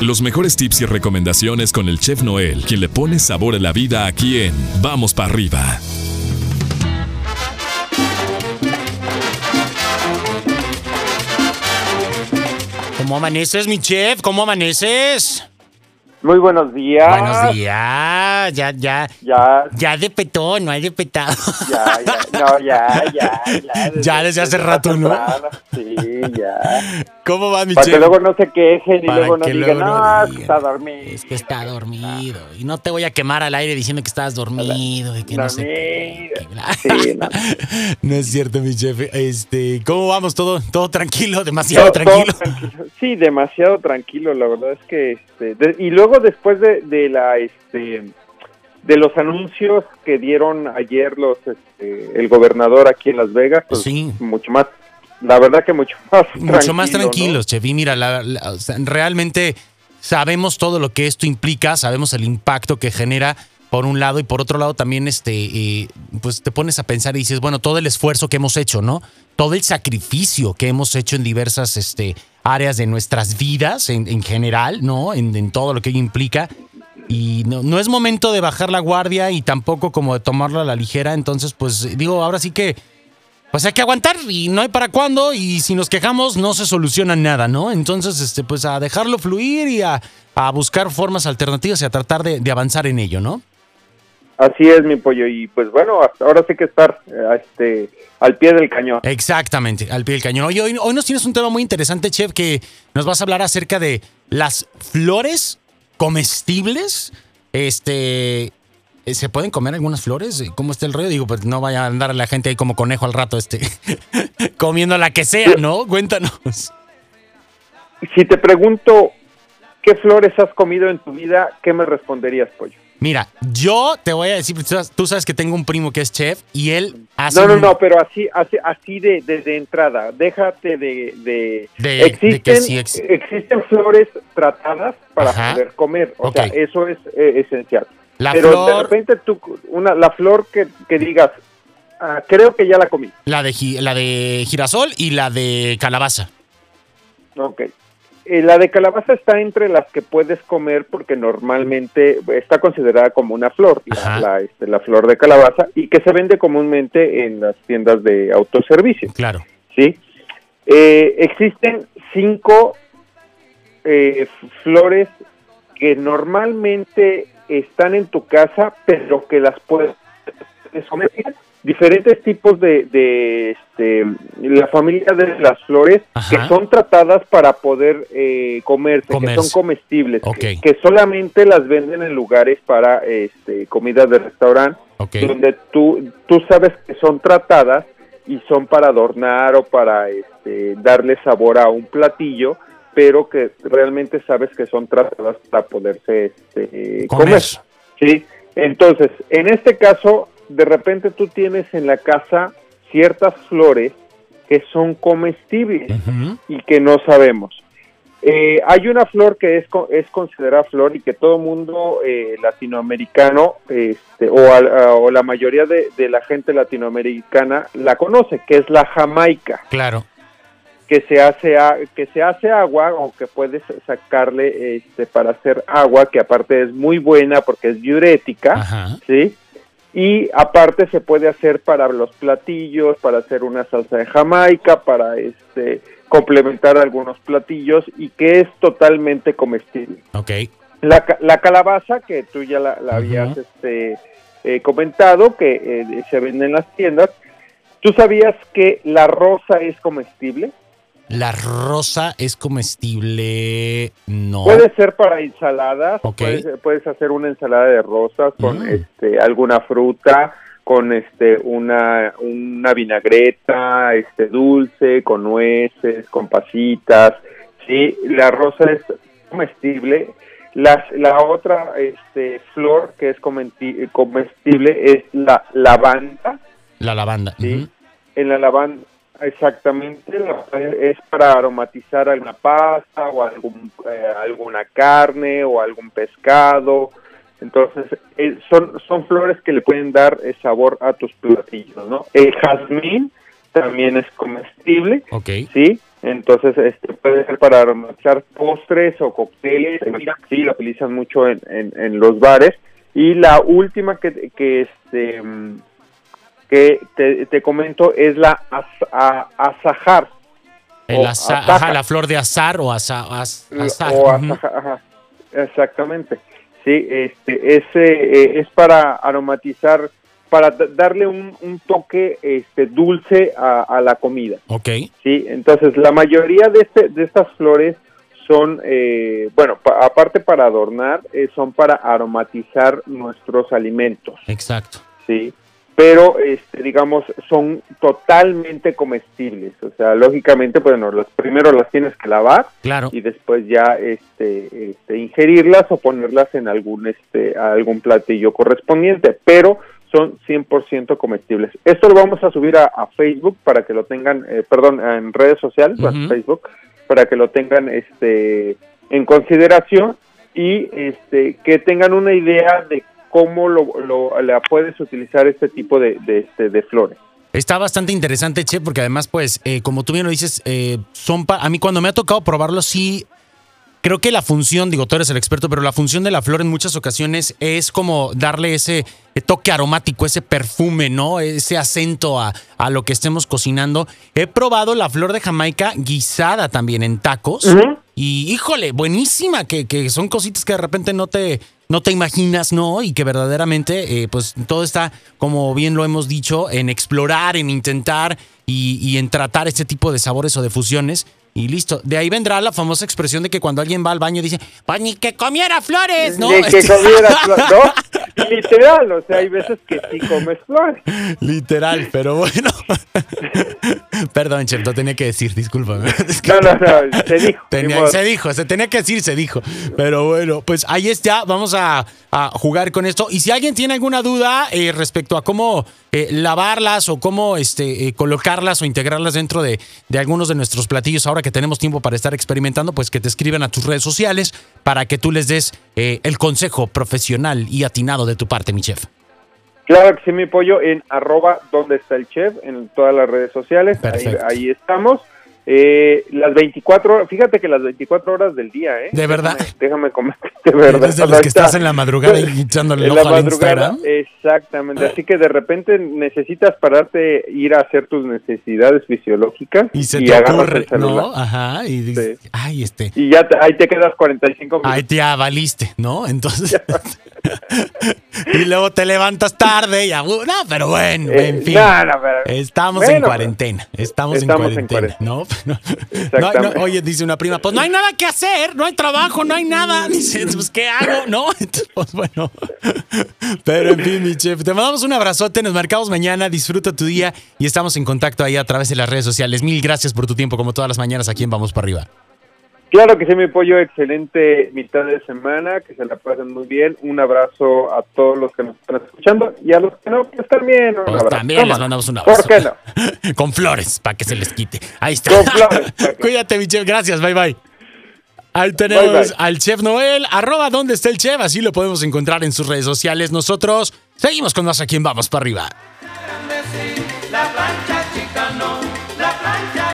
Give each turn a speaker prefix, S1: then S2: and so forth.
S1: Los mejores tips y recomendaciones con el chef Noel, quien le pone sabor a la vida aquí en Vamos para arriba.
S2: ¿Cómo amaneces, mi chef? ¿Cómo amaneces?
S3: Muy buenos días.
S2: Buenos días. Ya, ya.
S3: Ya.
S2: Ya de petón, no hay de petado.
S3: Ya, ya. No, ya, ya. Ya,
S2: Ya desde hace rato, ¿no?
S3: temprano. Sí, ya.
S2: ¿Cómo va, mi
S3: Para que luego no se quejen y luego no digan,
S2: no digan.
S3: está dormido.
S2: Es que está dormido. Y no te voy a quemar al aire diciendo que estás dormido y que no sé qué.
S3: Dormido. Sí, no.
S2: No es cierto, mi chef. Este, ¿cómo vamos? ¿Todo, todo tranquilo? ¿Demasiado
S3: Todo-
S2: tranquilo?
S3: todo tranquilo. Sí, demasiado tranquilo, la verdad es que este, de- y luego después de, de la este de los anuncios que dieron ayer los este, el gobernador aquí en Las Vegas, pues
S2: Sí.
S3: mucho más la verdad que mucho más
S2: Mucho más
S3: tranquilo, ¿no?
S2: tranquilos, chef. Y mira, la- realmente sabemos todo lo que esto implica, sabemos el impacto que genera por un lado y por otro lado también este eh, pues te pones a pensar y dices, bueno, todo el esfuerzo que hemos hecho, ¿no? Todo el sacrificio que hemos hecho en diversas este áreas de nuestras vidas en, en general, ¿no? En, en todo lo que ello implica. Y no, no es momento de bajar la guardia y tampoco como de tomarlo a la ligera. Entonces, pues digo, ahora sí que pues hay que aguantar y no hay para cuándo y si nos quejamos no se soluciona nada, ¿no? Entonces, este, pues a dejarlo fluir y a, a buscar formas alternativas y a tratar de, de avanzar en ello, ¿no?
S3: Así es, mi pollo. Y pues bueno, ahora sí que estar eh, este, al pie del cañón.
S2: Exactamente, al pie del cañón. Oye, hoy, hoy nos tienes un tema muy interesante, Chef, que nos vas a hablar acerca de las flores comestibles. Este, eh, ¿se pueden comer algunas flores? ¿Cómo está el rollo? Digo, pues no vaya a andar la gente ahí como conejo al rato, este, comiendo la que sea, ¿no? Cuéntanos.
S3: Si te pregunto qué flores has comido en tu vida, ¿qué me responderías, pollo?
S2: Mira, yo te voy a decir, tú sabes- que tengo un primo que es chef y él hace
S3: No, no,
S2: un-
S3: no, pero así, así, así de, de, de entrada. Déjate de, de,
S2: De- de
S3: existen,
S2: que sí ex-
S3: existen flores tratadas para
S2: Ajá.
S3: poder comer. O sea, eso es eh, esencial.
S2: La
S3: pero de
S2: flor-
S3: repente tú, una, la flor que, que digas, ah, creo que ya la comí.
S2: la de, la de girasol y la de calabaza.
S3: Ok. Eh, la de calabaza está entre las que puedes comer porque normalmente está considerada como una flor, la, la, este, la flor de calabaza, y que se vende comúnmente en las tiendas de autoservicio.
S2: Claro.
S3: ¿sí? Eh, existen cinco eh, flores que normalmente están en tu casa, pero que las puedes comer. Diferentes tipos de, de este, la familia de las flores
S2: Ajá.
S3: que son tratadas para poder eh, comerse,
S2: Comerse.
S3: que son comestibles, que, que solamente las venden en lugares para este, comida de restaurante donde tú, tú sabes que son tratadas y son para adornar o para este, darle sabor a un platillo, pero que realmente sabes que son tratadas para poderse este,
S2: Comer.
S3: comer. ¿sí? Entonces, en este caso, de repente tú tienes en la casa ciertas flores que son comestibles y que no sabemos. Eh, hay una flor que es, es considerada flor y que todo mundo eh, latinoamericano este, o, a- o la mayoría de, de la gente latinoamericana la conoce, que es la jamaica,
S2: Claro.
S3: que se hace a- que se hace agua o que puedes sacarle este, para hacer agua, que aparte es muy buena porque es diurética,
S2: Ajá.
S3: ¿sí? Y aparte se puede hacer para los platillos, para hacer una salsa de Jamaica, para este complementar algunos platillos y que es totalmente comestible.
S2: Ok.
S3: La, la calabaza, que tú ya la, la habías este, eh, comentado, que eh, se vende en las tiendas, ¿tú sabías que la rosa es comestible?
S2: La rosa es comestible. No.
S3: Puede ser para ensaladas,
S2: Ok.
S3: puedes, puedes hacer una ensalada de rosas con
S2: Mm.
S3: este alguna fruta, con este una una vinagreta, este dulce, con nueces, con pasitas, sí, la rosa es comestible. Las, la otra este flor que es comestible es la lavanda,
S2: La lavanda.
S3: Sí. En la lavanda, exactamente, es para aromatizar alguna pasta o algún, eh, alguna carne o algún pescado. Entonces, eh, son, son flores que le pueden dar eh, sabor a tus platillos, ¿no? El jazmín también es comestible. ¿sí? Entonces, este puede ser para aromatizar postres o cócteles. Sí, lo utilizan mucho en, en, los bares. Y la última que, que este que te, comento es la azajar.
S2: El la flor de azar o, azar.
S3: exactamente. Sí, este, ese eh, es para aromatizar para darle un, un, toque este, dulce a, la comida.
S2: Ok.
S3: Sí, entonces la mayoría de, este, de estas flores son, eh, bueno, aparte para adornar, eh, son para aromatizar nuestros alimentos.
S2: Exacto.
S3: Sí, pero este, digamos son totalmente comestibles, o sea, lógicamente, bueno, los primero las tienes que lavar
S2: claro.
S3: y después ya este, este ingerirlas o ponerlas en algún este algún platillo correspondiente, pero son 100% comestibles. Esto lo vamos a subir a, Facebook para que lo tengan, eh, perdón, en redes sociales, Facebook, para que lo tengan este en consideración y este que tengan una idea de cómo lo, la puedes utilizar este tipo de, de, este, de flores.
S2: Está bastante interesante, Che, porque además, pues, eh, como tú bien lo dices, eh, son a mí cuando me ha tocado probarlo, sí creo que la función, digo, tú eres el experto, pero la función de la flor en muchas ocasiones es como darle ese toque aromático, ese perfume, ¿no? Ese acento a, a lo que estemos cocinando. He probado la flor de Jamaica guisada también en tacos. Y híjole, buenísima, que, que, son cositas que de repente no te, no te imaginas, ¿no? Y que verdaderamente, eh, pues todo está, como bien lo hemos dicho, en explorar, en intentar y, y en tratar este tipo de sabores o de fusiones y listo. De ahí vendrá la famosa expresión de que cuando alguien va al baño dice, pues ni que comiera flores, ¿no?
S3: Ni que comiera flores, ¿no? Literal, o sea, hay veces que sí comes flores.
S2: Literal, pero bueno. Perdón, Chef, lo tenía que decir, discúlpame.
S3: No, no, no, se dijo.
S2: se dijo, se tenía que decir, se dijo. Pero bueno, pues ahí está, vamos a, jugar con esto. Y si alguien tiene alguna duda eh, respecto a cómo eh, lavarlas o cómo este, eh, colocarlas o integrarlas dentro de, de algunos de nuestros platillos, ahora que tenemos tiempo para estar experimentando, pues que te escriban a tus redes sociales para que tú les des el consejo profesional y atinado de tu parte, mi chef.
S3: Claro que sí, mi pollo, en arroba donde está el chef, en todas las redes sociales, ahí, estamos. Eh, las 24 horas, fíjate que las 24 horas del día, ¿eh?
S2: De verdad.
S3: Déjame, comer, de verdad.
S2: Desde los que estás en la madrugada y echándole el ojo al Instagram.
S3: Exactamente, así que de repente necesitas pararte, ir a hacer tus necesidades fisiológicas.
S2: Y se te ocurre, ¿no? Ajá, y dices, ay, este.
S3: Y ya ahí te quedas 45 minutos.
S2: Ahí te valiste, ¿no? Entonces... y luego te levantas tarde y no, pero bueno, eh, en fin. estamos en cuarentena, estamos, en, cuarentena, ¿no? Oye, dice una prima, pues no hay nada que hacer, no hay trabajo, no hay nada. Dice, pues ¿qué hago? ¿No? pues bueno. Pero en fin, mi chef, te mandamos un abrazote, nos marcamos mañana, disfruta tu día y estamos en contacto ahí a través de las redes sociales. Mil gracias por tu tiempo, como todas las mañanas aquí en Vamos para arriba.
S3: Claro que sí, mi pollo, excelente mitad de semana, que se la pasen muy bien. Un abrazo a todos los que nos están escuchando y a los que no, pues también.
S2: pues también les mandamos un abrazo.
S3: ¿Por qué no?
S2: Con flores, para que se les quite. Ahí está.
S3: Con flores.
S2: Cuídate, mi chef, gracias, bye bye. Ahí tenemos al chef Noel, arroba dónde está el chef, así lo podemos encontrar en sus redes sociales. Nosotros seguimos con más aquí en Vamos para arriba. La plancha